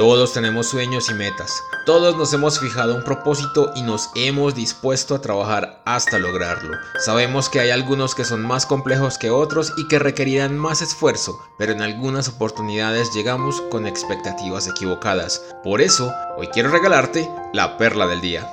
Todos tenemos sueños y metas. Todos nos hemos fijado un propósito y nos hemos dispuesto a trabajar hasta lograrlo. Sabemos que hay algunos que son más complejos que otros y que requerirán más esfuerzo, pero en algunas oportunidades llegamos con expectativas equivocadas. Por eso, hoy quiero regalarte la perla del día.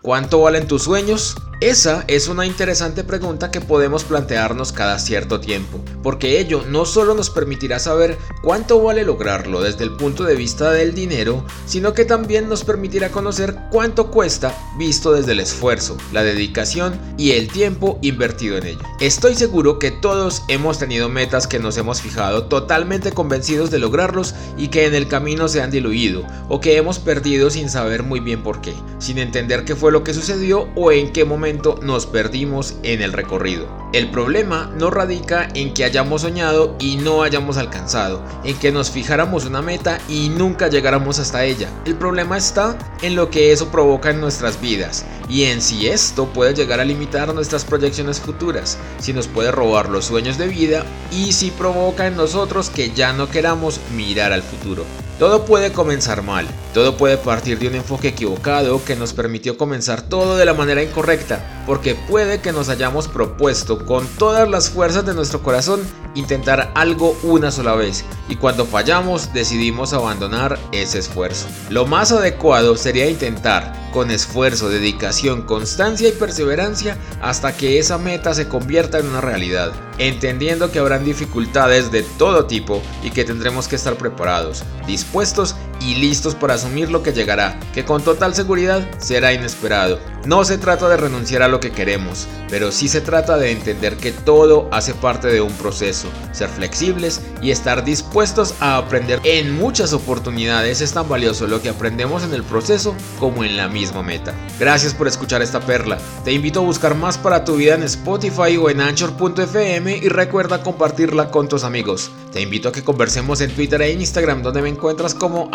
¿Cuánto valen tus sueños? Esa es una interesante pregunta que podemos plantearnos cada cierto tiempo, porque ello no solo nos permitirá saber cuánto vale lograrlo desde el punto de vista del dinero, sino que también nos permitirá conocer cuánto cuesta visto desde el esfuerzo, la dedicación y el tiempo invertido en ello. Estoy seguro que todos hemos tenido metas que nos hemos fijado totalmente convencidos de lograrlos y que en el camino se han diluido o que hemos perdido sin saber muy bien por qué, sin entender qué fue lo que sucedió o en qué momento nos perdimos en el recorrido. El problema no radica en que hayamos soñado y no hayamos alcanzado, en que nos fijáramos una meta y nunca llegáramos hasta ella. El problema está en lo que eso provoca en nuestras vidas y en si esto puede llegar a limitar nuestras proyecciones futuras, si nos puede robar los sueños de vida y si provoca en nosotros que ya no queramos mirar al futuro. Todo puede comenzar mal, todo puede partir de un enfoque equivocado que nos permitió comenzar todo de la manera incorrecta, porque puede que nos hayamos propuesto con todas las fuerzas de nuestro corazón intentar algo una sola vez y cuando fallamos decidimos abandonar ese esfuerzo. Lo más adecuado sería intentar con esfuerzo, dedicación, constancia y perseverancia hasta que esa meta se convierta en una realidad, entendiendo que habrán dificultades de todo tipo y que tendremos que estar preparados, dispuestos y listos para asumir lo que llegará, que con total seguridad será inesperado. No se trata de renunciar a lo que queremos, pero sí se trata de entender que todo hace parte de un proceso, ser flexibles y estar dispuestos a aprender. En muchas oportunidades es tan valioso lo que aprendemos en el proceso como en la misma meta. Gracias por escuchar esta perla. Te invito a buscar más para tu vida en Spotify o en Anchor.fm y recuerda compartirla con tus amigos. Te invito a que conversemos en Twitter e Instagram donde me encuentras como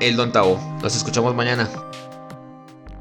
el Nos escuchamos mañana.